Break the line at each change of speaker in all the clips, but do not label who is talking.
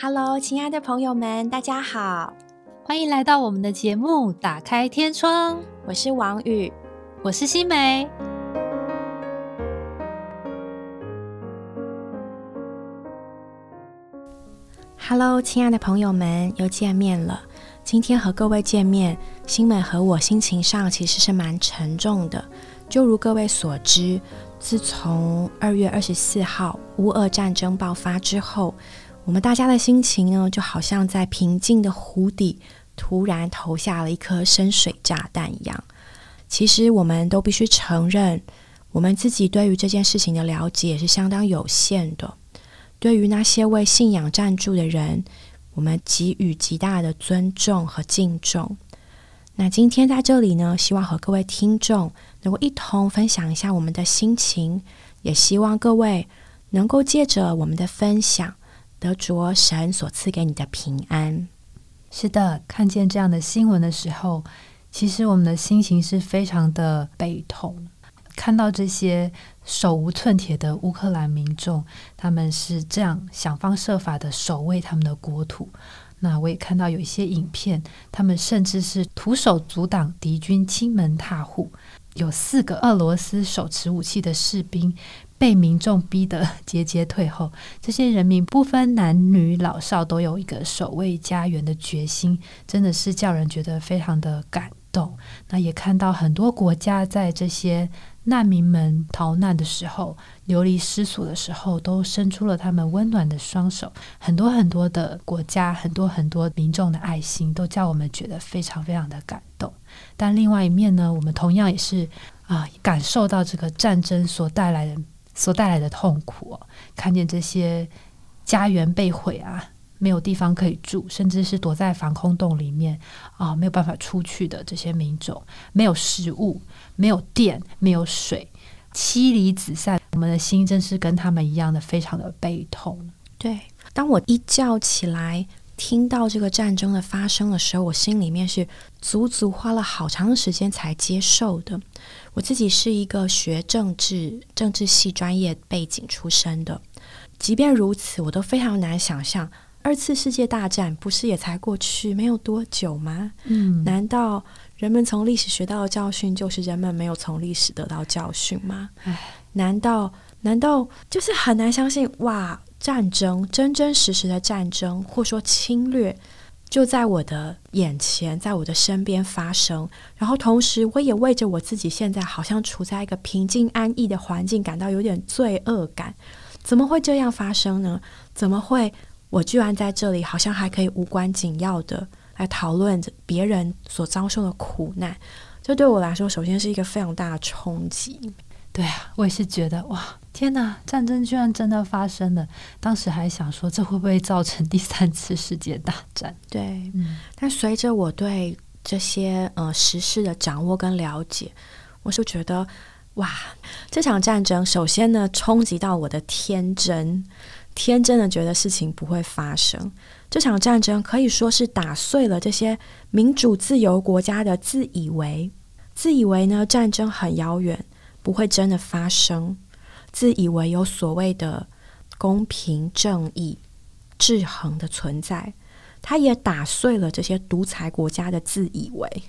Hello，亲爱的朋友们，大家好，
欢迎来到我们的节目《打开天窗》。
我是王宇，
我是新梅。
Hello，亲爱的朋友们，又见面了。今天和各位见面，新美和我心情上其实是蛮沉重的。就如各位所知，自从二月二十四号乌俄战争爆发之后。我们大家的心情呢，就好像在平静的湖底突然投下了一颗深水炸弹一样。其实，我们都必须承认，我们自己对于这件事情的了解是相当有限的。对于那些为信仰站住的人，我们给予极大的尊重和敬重。那今天在这里呢，希望和各位听众能够一同分享一下我们的心情，也希望各位能够借着我们的分享。得着神所赐给你的平安。
是的，看见这样的新闻的时候，其实我们的心情是非常的悲痛。看到这些手无寸铁的乌克兰民众，他们是这样想方设法的守卫他们的国土。那我也看到有一些影片，他们甚至是徒手阻挡敌军侵门踏户。有四个俄罗斯手持武器的士兵。被民众逼得节节退后，这些人民不分男女老少，都有一个守卫家园的决心，真的是叫人觉得非常的感动。那也看到很多国家在这些难民们逃难的时候、流离失所的时候，都伸出了他们温暖的双手。很多很多的国家，很多很多民众的爱心，都叫我们觉得非常非常的感动。但另外一面呢，我们同样也是啊，感受到这个战争所带来的。所带来的痛苦，看见这些家园被毁啊，没有地方可以住，甚至是躲在防空洞里面啊，没有办法出去的这些民众，没有食物，没有电，没有水，妻离子散，我们的心真是跟他们一样的，非常的悲痛。
对，当我一觉起来。听到这个战争的发生的时候，我心里面是足足花了好长时间才接受的。我自己是一个学政治、政治系专业背景出身的，即便如此，我都非常难想象二次世界大战不是也才过去没有多久吗？嗯，难道人们从历史学到的教训就是人们没有从历史得到教训吗？唉，难道难道就是很难相信哇？战争，真真实实的战争，或说侵略，就在我的眼前，在我的身边发生。然后，同时，我也为着我自己现在好像处在一个平静安逸的环境，感到有点罪恶感。怎么会这样发生呢？怎么会我居然在这里，好像还可以无关紧要的来讨论着别人所遭受的苦难？这对我来说，首先是一个非常大的冲击。
对啊，我也是觉得哇，天哪，战争居然真的发生了！当时还想说，这会不会造成第三次世界大战？
对，嗯。但随着我对这些呃时事的掌握跟了解，我就觉得哇，这场战争首先呢，冲击到我的天真，天真的觉得事情不会发生。这场战争可以说是打碎了这些民主自由国家的自以为，自以为呢战争很遥远。不会真的发生，自以为有所谓的公平正义、制衡的存在，他也打碎了这些独裁国家的自以为，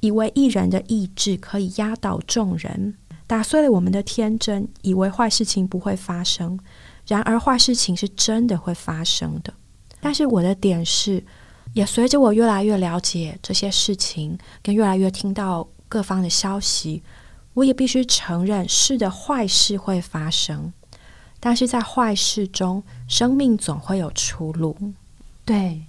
以为一人的意志可以压倒众人，打碎了我们的天真，以为坏事情不会发生。然而坏事情是真的会发生的。但是我的点是，也随着我越来越了解这些事情，跟越来越听到各方的消息。我也必须承认，是的，坏事会发生，但是在坏事中，生命总会有出路。
对，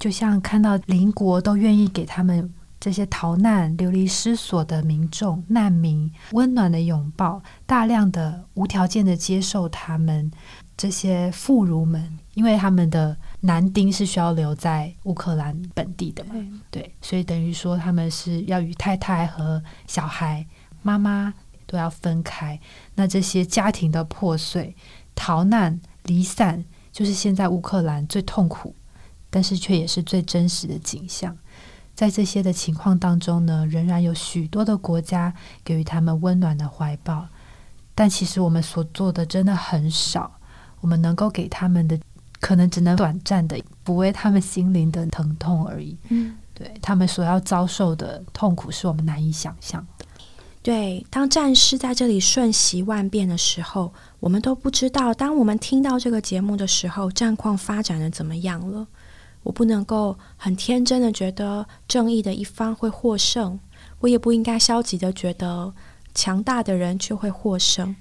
就像看到邻国都愿意给他们这些逃难、流离失所的民众、难民温暖的拥抱，大量的无条件的接受他们这些妇孺们，因为他们的男丁是需要留在乌克兰本地的嘛？对，所以等于说他们是要与太太和小孩。妈妈都要分开，那这些家庭的破碎、逃难、离散，就是现在乌克兰最痛苦，但是却也是最真实的景象。在这些的情况当中呢，仍然有许多的国家给予他们温暖的怀抱，但其实我们所做的真的很少。我们能够给他们的可能只能短暂的抚慰他们心灵的疼痛而已。
嗯，
对他们所要遭受的痛苦，是我们难以想象的。
对，当战事在这里瞬息万变的时候，我们都不知道。当我们听到这个节目的时候，战况发展的怎么样了？我不能够很天真的觉得正义的一方会获胜，我也不应该消极的觉得强大的人就会获胜。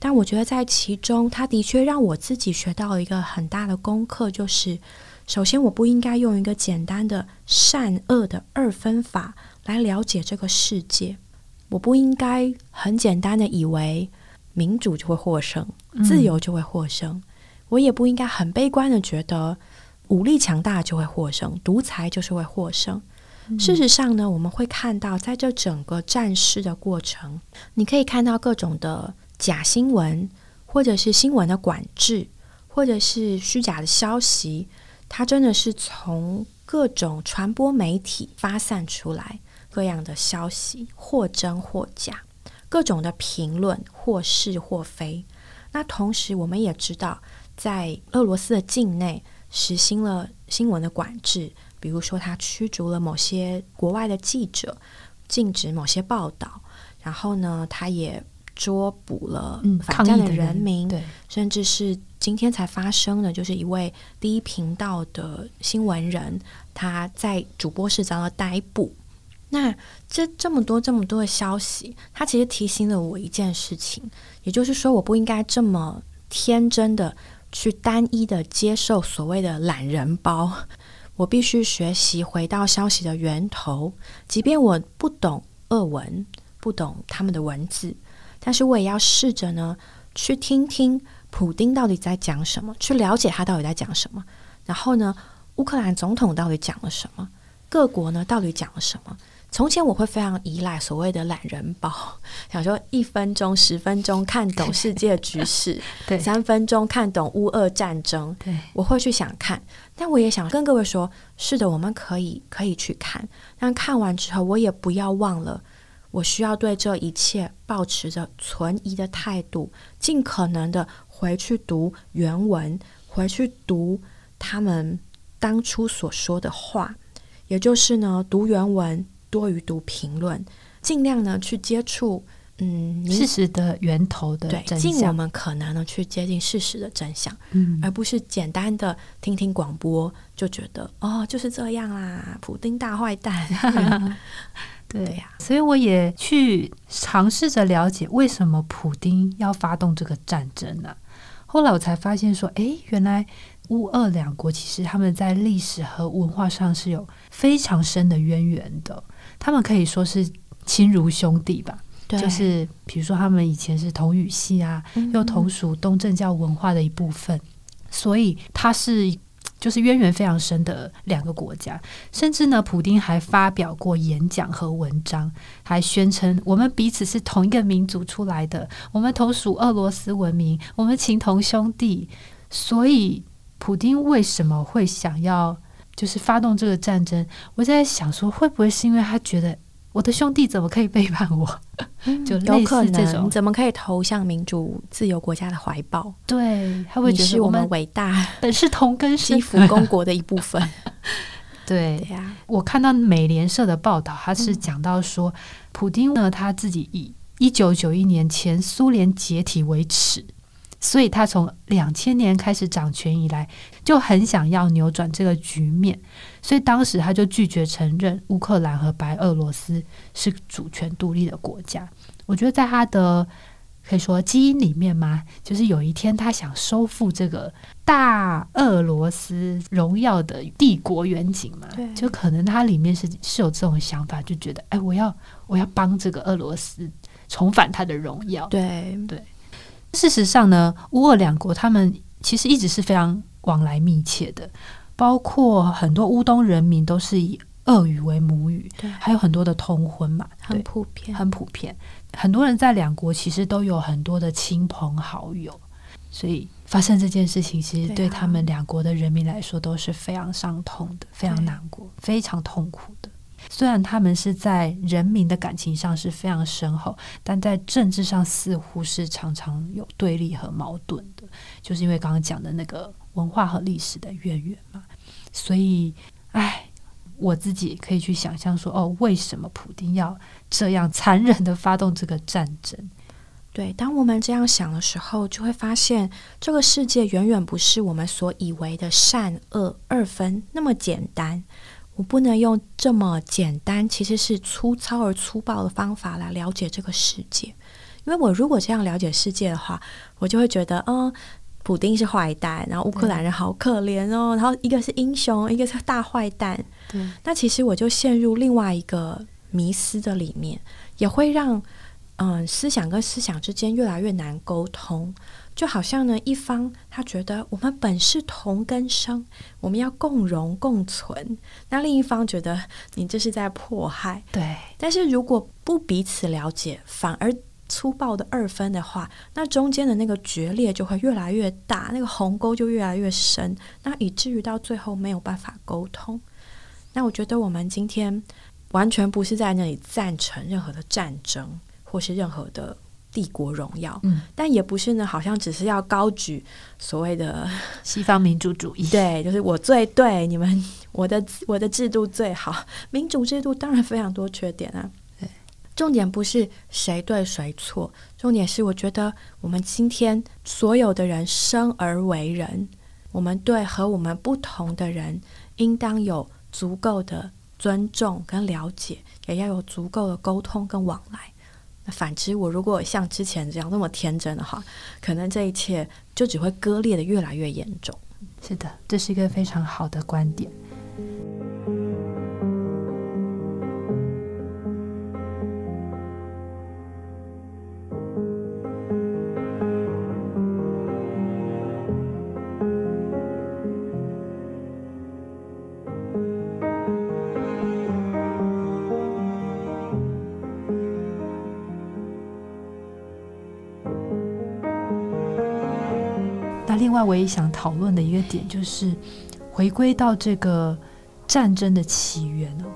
但我觉得在其中，他的确让我自己学到了一个很大的功课，就是首先我不应该用一个简单的善恶的二分法来了解这个世界。我不应该很简单的以为民主就会获胜，自由就会获胜。我也不应该很悲观的觉得武力强大就会获胜，独裁就是会获胜。事实上呢，我们会看到，在这整个战事的过程，你可以看到各种的假新闻，或者是新闻的管制，或者是虚假的消息，它真的是从各种传播媒体发散出来。各样的消息，或真或假，各种的评论，或是或非。那同时，我们也知道，在俄罗斯的境内实行了新闻的管制，比如说，他驱逐了某些国外的记者，禁止某些报道。然后呢，他也捉捕了反战的人民，
对，
甚至是今天才发生的，就是一位第一频道的新闻人，他在主播室遭到逮捕。那这这么多这么多的消息，它其实提醒了我一件事情，也就是说，我不应该这么天真的去单一的接受所谓的懒人包。我必须学习回到消息的源头，即便我不懂俄文，不懂他们的文字，但是我也要试着呢去听听普丁到底在讲什么，去了解他到底在讲什么。然后呢，乌克兰总统到底讲了什么？各国呢到底讲了什么？从前我会非常依赖所谓的懒人包，想说一分钟、十分钟看懂世界局势，
对，
三分钟看懂乌俄战争，
对，
我会去想看。但我也想跟各位说，是的，我们可以可以去看，但看完之后，我也不要忘了，我需要对这一切保持着存疑的态度，尽可能的回去读原文，回去读他们当初所说的话，也就是呢，读原文。多于读评论，尽量呢去接触嗯
事实的源头的
对，尽我们可能呢去接近事实的真相，
嗯，
而不是简单的听听广播就觉得哦就是这样啦，普丁大坏蛋，
对。
呀，
所以我也去尝试着了解为什么普丁要发动这个战争呢？后来我才发现说，哎，原来乌俄两国其实他们在历史和文化上是有非常深的渊源的。他们可以说是亲如兄弟吧，就是比如说他们以前是同语系啊，又同属东正教文化的一部分，所以它是就是渊源非常深的两个国家。甚至呢，普丁还发表过演讲和文章，还宣称我们彼此是同一个民族出来的，我们同属俄罗斯文明，我们情同兄弟。所以，普丁为什么会想要？就是发动这个战争，我在想说，会不会是因为他觉得我的兄弟怎么可以背叛我？就
有可
能，
你怎么可以投向民主自由国家的怀抱？
对，他会觉
得
我们
伟大，
本是同根
基辅公国的一部分。
对
呀，
我看到美联社的报道，他是讲到说，普丁呢他自己以一九九一年前苏联解体为耻。所以他从两千年开始掌权以来，就很想要扭转这个局面，所以当时他就拒绝承认乌克兰和白俄罗斯是主权独立的国家。我觉得在他的可以说基因里面嘛，就是有一天他想收复这个大俄罗斯荣耀的帝国远景嘛，就可能他里面是是有这种想法，就觉得哎，我要我要帮这个俄罗斯重返他的荣耀。
对
对。事实上呢，乌俄两国他们其实一直是非常往来密切的，包括很多乌东人民都是以俄语为母语，
对，
还有很多的通婚嘛，
很普遍，
很普遍。很多人在两国其实都有很多的亲朋好友，所以发生这件事情，其实对他们两国的人民来说都是非常伤痛的，非常难过，非常痛苦的。虽然他们是在人民的感情上是非常深厚，但在政治上似乎是常常有对立和矛盾的，就是因为刚刚讲的那个文化和历史的渊源嘛。所以，哎，我自己可以去想象说，哦，为什么普丁要这样残忍的发动这个战争？
对，当我们这样想的时候，就会发现这个世界远远不是我们所以为的善恶二分那么简单。我不能用这么简单，其实是粗糙而粗暴的方法来了解这个世界。因为我如果这样了解世界的话，我就会觉得，嗯，普丁是坏蛋，然后乌克兰人好可怜哦，然后一个是英雄，一个是大坏蛋。
对，
那其实我就陷入另外一个迷思的里面，也会让。嗯，思想跟思想之间越来越难沟通，就好像呢，一方他觉得我们本是同根生，我们要共荣共存，那另一方觉得你这是在迫害。
对，
但是如果不彼此了解，反而粗暴的二分的话，那中间的那个决裂就会越来越大，那个鸿沟就越来越深，那以至于到最后没有办法沟通。那我觉得我们今天完全不是在那里赞成任何的战争。或是任何的帝国荣耀，
嗯，
但也不是呢，好像只是要高举所谓的
西方民主主义，
对，就是我最对，你们 我的我的制度最好，民主制度当然非常多缺点啊。
对，
重点不是谁对谁错，重点是我觉得我们今天所有的人生而为人，我们对和我们不同的人，应当有足够的尊重跟了解，也要有足够的沟通跟往来。反之，我如果像之前这样那么天真的话，可能这一切就只会割裂的越来越严重。
是的，这是一个非常好的观点。另外，我也想讨论的一个点就是，回归到这个战争的起源哦，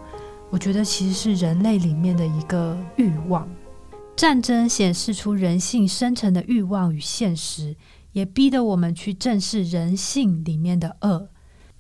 我觉得其实是人类里面的一个欲望。战争显示出人性深层的欲望与现实，也逼得我们去正视人性里面的恶。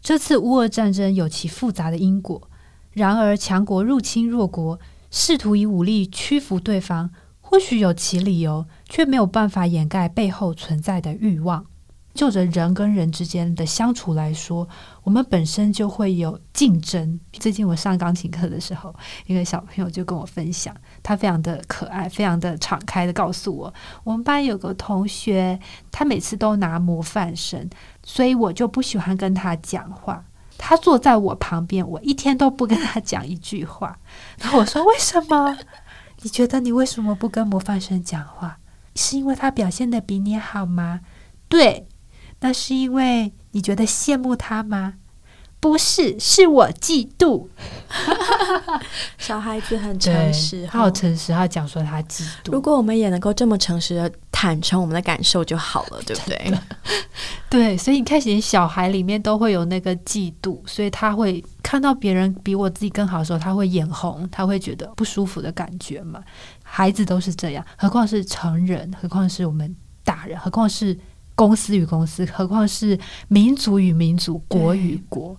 这次乌俄战争有其复杂的因果，然而强国入侵弱国，试图以武力屈服对方，或许有其理由，却没有办法掩盖背后存在的欲望。就着人跟人之间的相处来说，我们本身就会有竞争。最近我上钢琴课的时候，一个小朋友就跟我分享，他非常的可爱，非常的敞开的告诉我，我们班有个同学，他每次都拿模范生，所以我就不喜欢跟他讲话。他坐在我旁边，我一天都不跟他讲一句话。然后我说：“为什么？你觉得你为什么不跟模范生讲话？是因为他表现的比你好吗？”对。那是因为你觉得羡慕他吗？不是，是我嫉妒。
小孩子很诚实，
他好诚实，他讲说他嫉妒。
如果我们也能够这么诚实的坦诚我们的感受就好了，对不对？
对，所以你看，连小孩里面都会有那个嫉妒，所以他会看到别人比我自己更好的时候，他会眼红，他会觉得不舒服的感觉嘛。孩子都是这样，何况是成人，何况是我们大人，何况是。公司与公司，何况是民族与民族、国与国，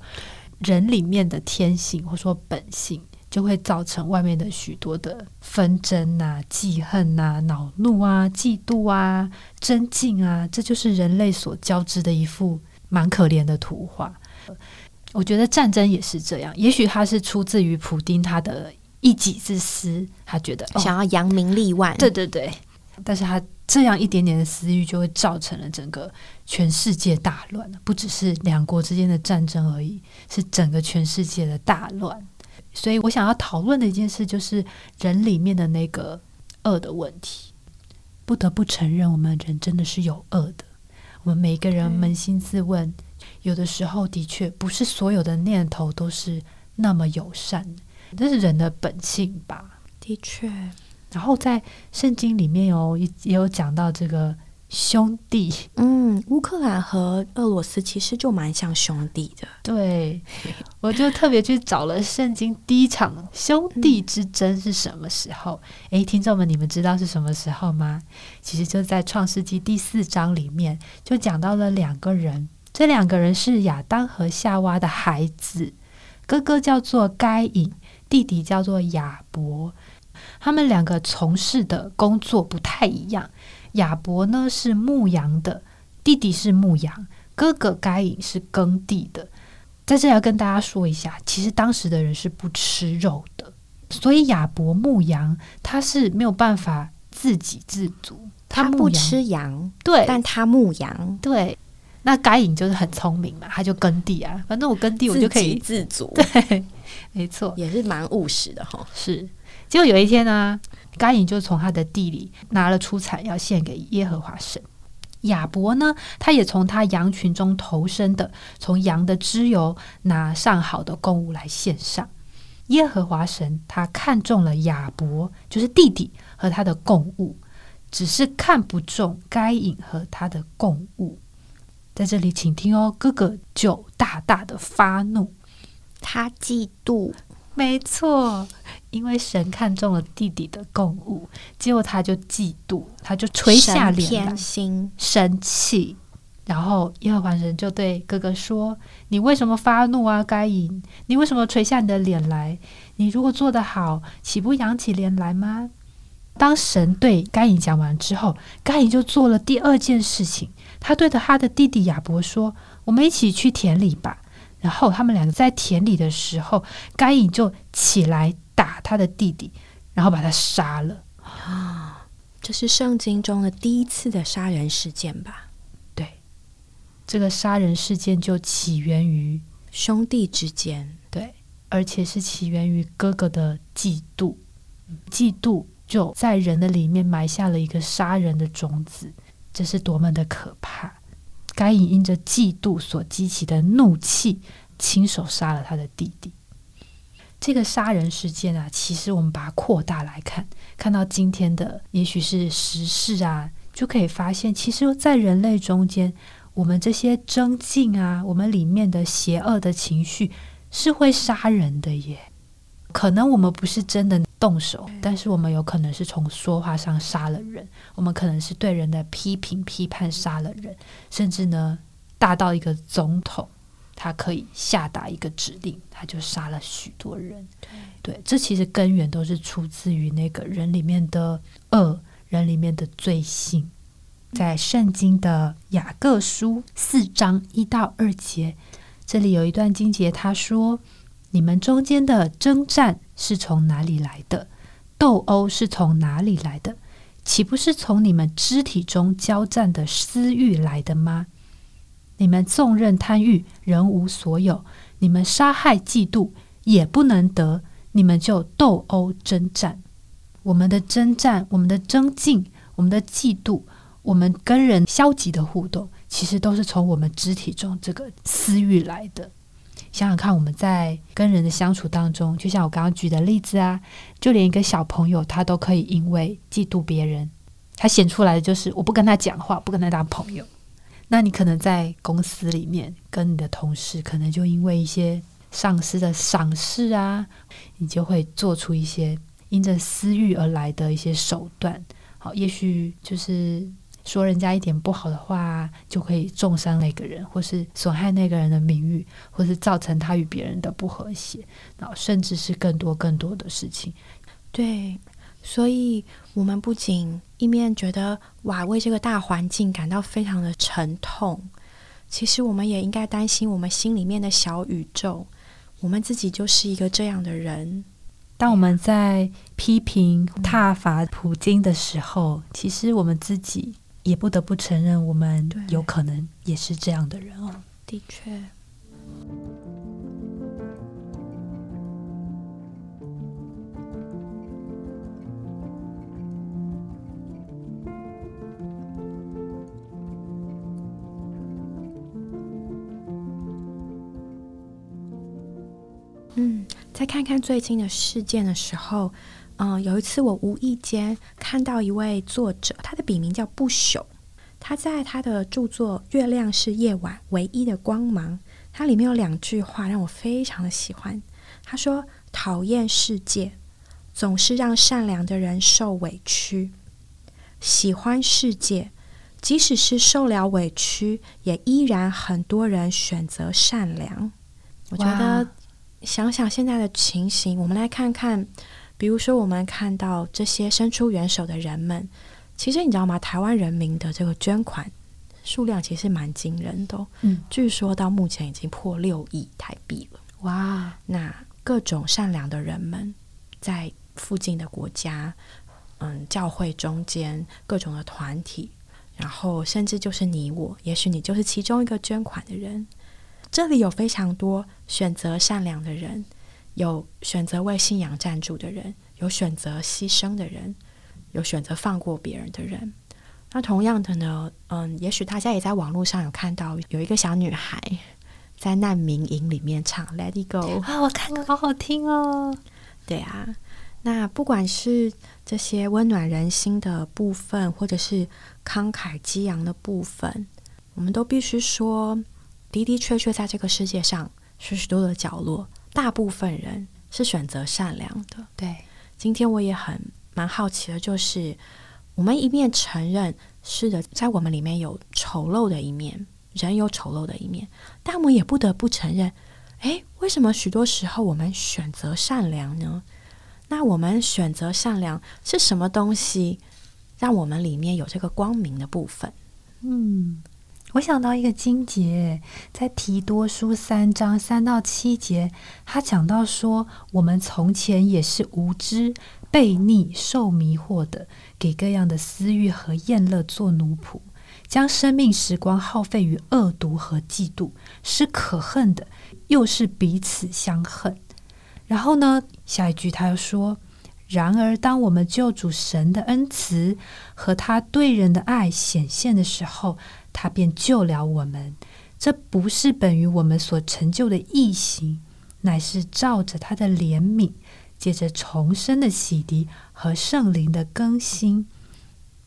人里面的天性或说本性，就会造成外面的许多的纷争啊、记恨啊、恼怒啊、嫉妒啊、争竞啊，这就是人类所交织的一幅蛮可怜的图画。我觉得战争也是这样，也许他是出自于普丁他的一己之私，他觉得
想要扬名立万，
对对对，但是他。这样一点点的私欲，就会造成了整个全世界大乱不只是两国之间的战争而已，是整个全世界的大乱。所以我想要讨论的一件事，就是人里面的那个恶的问题。不得不承认，我们人真的是有恶的。我们每个人扪心自问，有的时候的确不是所有的念头都是那么友善，这是人的本性吧？
的确。
然后在圣经里面有也也有讲到这个兄弟，
嗯，乌克兰和俄罗斯其实就蛮像兄弟的。
对，我就特别去找了圣经第一场兄弟之争是什么时候？诶，听众们，你们知道是什么时候吗？其实就在创世纪第四章里面就讲到了两个人，这两个人是亚当和夏娃的孩子，哥哥叫做该隐，弟弟叫做亚伯。他们两个从事的工作不太一样。亚伯呢是牧羊的，弟弟是牧羊，哥哥该隐是耕地的。在这里要跟大家说一下，其实当时的人是不吃肉的，所以亚伯牧羊他是没有办法自给自足。
他不吃羊，
对，
但他牧羊，
对。那该隐就是很聪明嘛，他就耕地啊，反正我耕地我就可以
自足，
对，没错，
也是蛮务实的哈。
是，结果有一天呢，该隐就从他的地里拿了出产要献给耶和华神。亚伯呢，他也从他羊群中投生的，从羊的脂油拿上好的供物来献上。耶和华神他看中了亚伯，就是弟弟和他的供物，只是看不中该隐和他的供物。在这里，请听哦，哥哥就大大的发怒，
他嫉妒，
没错，因为神看中了弟弟的供物，结果他就嫉妒，他就垂下脸来，生气。然后耶和华神就对哥哥说：“你为什么发怒啊，该隐？你为什么垂下你的脸来？你如果做得好，岂不扬起脸来吗？”当神对该隐讲完之后，该隐就做了第二件事情。他对着他的弟弟亚伯说：“我们一起去田里吧。”然后他们两个在田里的时候，该隐就起来打他的弟弟，然后把他杀了。
啊，这是圣经中的第一次的杀人事件吧？
对，这个杀人事件就起源于
兄弟之间，
对，而且是起源于哥哥的嫉妒，嫉妒。就在人的里面埋下了一个杀人的种子，这是多么的可怕！该隐因着嫉妒所激起的怒气，亲手杀了他的弟弟。这个杀人事件啊，其实我们把它扩大来看，看到今天的也许是时事啊，就可以发现，其实，在人类中间，我们这些争竞啊，我们里面的邪恶的情绪是会杀人的耶。可能我们不是真的动手，但是我们有可能是从说话上杀了人。我们可能是对人的批评、批判杀了人，甚至呢，大到一个总统，他可以下达一个指令，他就杀了许多人。对，这其实根源都是出自于那个人里面的恶，人里面的罪性。在圣经的雅各书四章一到二节，这里有一段经节，他说。你们中间的征战是从哪里来的？斗殴是从哪里来的？岂不是从你们肢体中交战的私欲来的吗？你们纵任贪欲，仍无所有；你们杀害、嫉妒，也不能得。你们就斗殴征战。我们的征战，我们的争竞，我们的嫉妒，我们跟人消极的互动，其实都是从我们肢体中这个私欲来的。想想看，我们在跟人的相处当中，就像我刚刚举的例子啊，就连一个小朋友，他都可以因为嫉妒别人，他显出来的就是我不跟他讲话，不跟他当朋友。那你可能在公司里面跟你的同事，可能就因为一些上司的赏识啊，你就会做出一些因着私欲而来的一些手段。好，也许就是。说人家一点不好的话，就可以重伤那个人，或是损害那个人的名誉，或是造成他与别人的不和谐，然后甚至是更多更多的事情。
对，所以我们不仅一面觉得哇，为这个大环境感到非常的沉痛，其实我们也应该担心我们心里面的小宇宙，我们自己就是一个这样的人。
当我们在批评挞伐普京的时候，其实我们自己。也不得不承认，我们有可能也是这样的人哦。
的确，再看看最近的事件的时候。嗯，有一次我无意间看到一位作者，他的笔名叫不朽。他在他的著作《月亮是夜晚唯一的光芒》，它里面有两句话让我非常的喜欢。他说：“讨厌世界，总是让善良的人受委屈；喜欢世界，即使是受了委屈，也依然很多人选择善良。我觉得，想想现在的情形，我们来看看，比如说，我们看到这些伸出援手的人们，其实你知道吗？台湾人民的这个捐款数量其实蛮惊人的，嗯，据说到目前已经破六亿台币了。哇，那各种善良的人们在附近的国家，嗯，教会中间各种的团体。然后，甚至就是你我，也许你就是其中一个捐款的人。这里有非常多选择善良的人，有选择为信仰站住的人，有选择牺牲的人，有选择放过别人的人。那同样的呢，嗯，也许大家也在网络上有看到有一个小女孩在难民营里面唱《Let It Go》
啊，我看过，好好听哦。
对啊，那不管是这些温暖人心的部分，或者是慷慨激昂的部分，我们都必须说，的的确确在这个世界上，许许多多的角落，大部分人是选择善良的。
对，
今天我也很蛮好奇的，就是我们一面承认是的，在我们里面有丑陋的一面，人有丑陋的一面，但我们也不得不承认，诶，为什么许多时候我们选择善良呢？那我们选择善良是什么东西？让我们里面有这个光明的部分。
嗯，我想到一个经节，在提多书三章三到七节，他讲到说，我们从前也是无知、悖逆、受迷惑的，给各样的私欲和厌乐做奴仆，将生命时光耗费于恶毒和嫉妒，是可恨的，又是彼此相恨。然后呢，下一句他又说。然而，当我们救主神的恩慈和他对人的爱显现的时候，他便救了我们。这不是本于我们所成就的义行，乃是照着他的怜悯，借着重生的洗涤和圣灵的更新。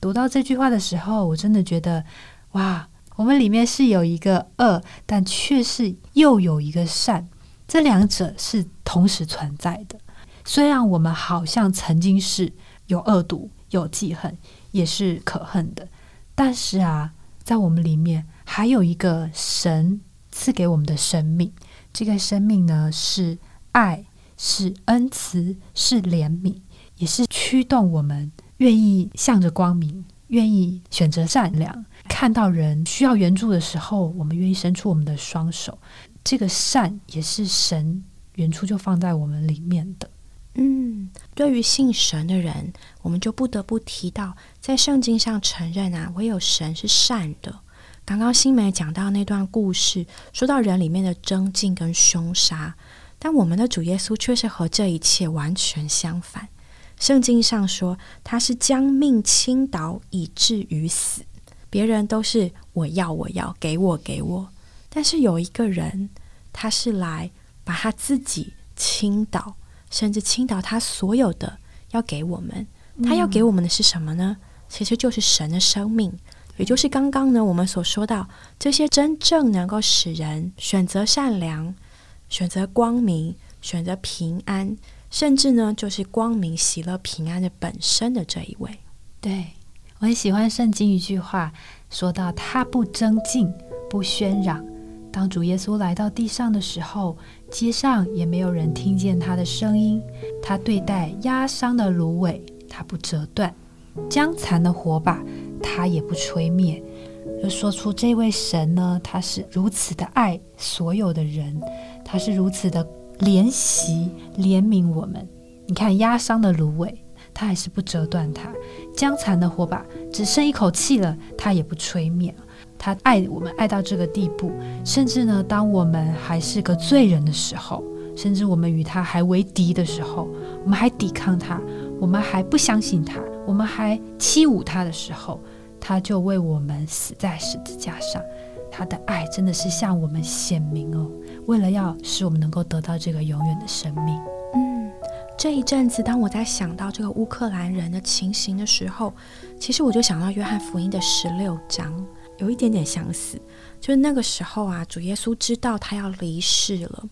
读到这句话的时候，我真的觉得，哇，我们里面是有一个恶，但却是又有一个善，这两者是同时存在的。虽然我们好像曾经是有恶毒、有记恨，也是可恨的，但是啊，在我们里面还有一个神赐给我们的生命。这个生命呢，是爱，是恩慈，是怜悯，也是驱动我们愿意向着光明，愿意选择善良。看到人需要援助的时候，我们愿意伸出我们的双手。这个善也是神原初就放在我们里面的。
嗯，对于信神的人，我们就不得不提到，在圣经上承认啊，唯有神是善的。刚刚新梅讲到那段故事，说到人里面的争竞跟凶杀，但我们的主耶稣却是和这一切完全相反。圣经上说，他是将命倾倒以至于死，别人都是我要我要给我给我，但是有一个人，他是来把他自己倾倒。甚至倾倒他所有的，要给我们。他要给我们的是什么呢？其实就是神的生命，也就是刚刚呢我们所说到这些真正能够使人选择善良、选择光明、选择平安，甚至呢就是光明、喜乐、平安的本身的这一位。
对我很喜欢圣经一句话，说到他不争竞，不喧嚷。当主耶稣来到地上的时候。街上也没有人听见他的声音。他对待压伤的芦苇，他不折断；将残的火把，他也不吹灭。就说出这位神呢，他是如此的爱所有的人，他是如此的怜惜怜悯我们。你看压伤的芦苇，他还是不折断它；将残的火把，只剩一口气了，他也不吹灭。他爱我们爱到这个地步，甚至呢，当我们还是个罪人的时候，甚至我们与他还为敌的时候，我们还抵抗他，我们还不相信他，我们还欺侮他的时候，他就为我们死在十字架上。他的爱真的是向我们显明哦，为了要使我们能够得到这个永远的生命。
嗯，这一阵子，当我在想到这个乌克兰人的情形的时候，其实我就想到约翰福音的十六章。有一点点相似，就是那个时候啊，主耶稣知道他要离世了，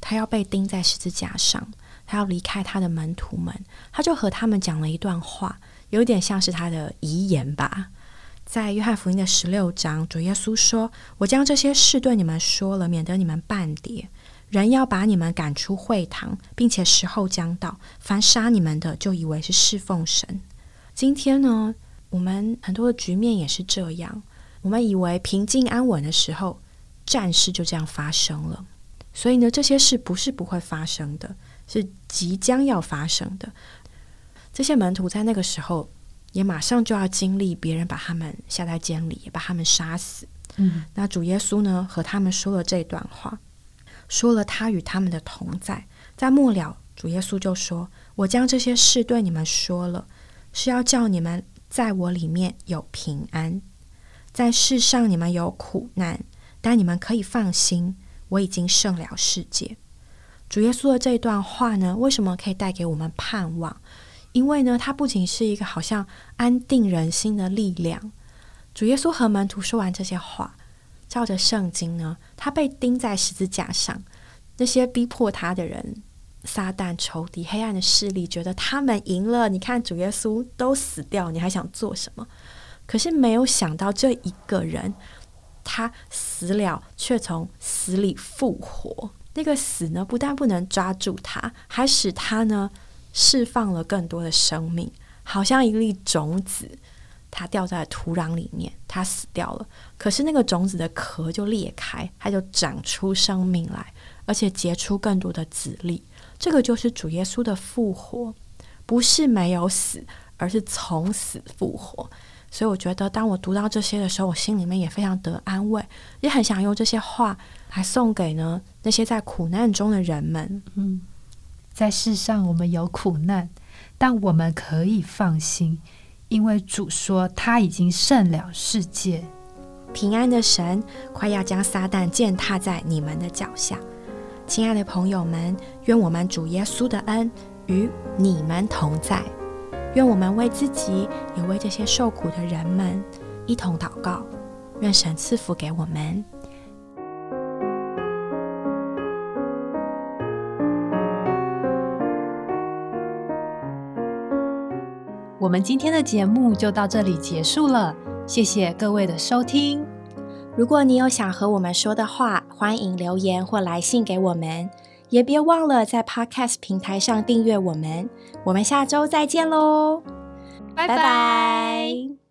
他要被钉在十字架上，他要离开他的门徒们，他就和他们讲了一段话，有点像是他的遗言吧。在约翰福音的十六章，主耶稣说：“我将这些事对你们说了，免得你们半跌。人要把你们赶出会堂，并且时候将到，凡杀你们的，就以为是侍奉神。”今天呢，我们很多的局面也是这样。我们以为平静安稳的时候，战事就这样发生了。所以呢，这些事不是不会发生的，是即将要发生的。这些门徒在那个时候。也马上就要经历别人把他们下在监里，把他们杀死。
嗯，
那主耶稣呢和他们说了这段话，说了他与他们的同在。在末了，主耶稣就说：“我将这些事对你们说了，是要叫你们在我里面有平安。在世上你们有苦难，但你们可以放心，我已经胜了世界。”主耶稣的这段话呢，为什么可以带给我们盼望？因为呢，它不仅是一个好像安定人心的力量。主耶稣和门徒说完这些话，照着圣经呢，他被钉在十字架上。那些逼迫他的人，撒旦、仇敌、黑暗的势力，觉得他们赢了。你看，主耶稣都死掉，你还想做什么？可是没有想到，这一个人他死了，却从死里复活。那个死呢，不但不能抓住他，还使他呢。释放了更多的生命，好像一粒种子，它掉在土壤里面，它死掉了。可是那个种子的壳就裂开，它就长出生命来，而且结出更多的籽粒。这个就是主耶稣的复活，不是没有死，而是从死复活。所以我觉得，当我读到这些的时候，我心里面也非常得安慰，也很想用这些话来送给呢那些在苦难中的人们。
嗯。在世上，我们有苦难，但我们可以放心，因为主说他已经胜了世界。
平安的神快要将撒旦践踏在你们的脚下。亲爱的朋友们，愿我们主耶稣的恩与你们同在。愿我们为自己，也为这些受苦的人们一同祷告。愿神赐福给我们。
我们今天的节目就到这里结束了，谢谢各位的收听。
如果你有想和我们说的话，欢迎留言或来信给我们，也别忘了在 Podcast 平台上订阅我们。我们下周再见喽，拜拜。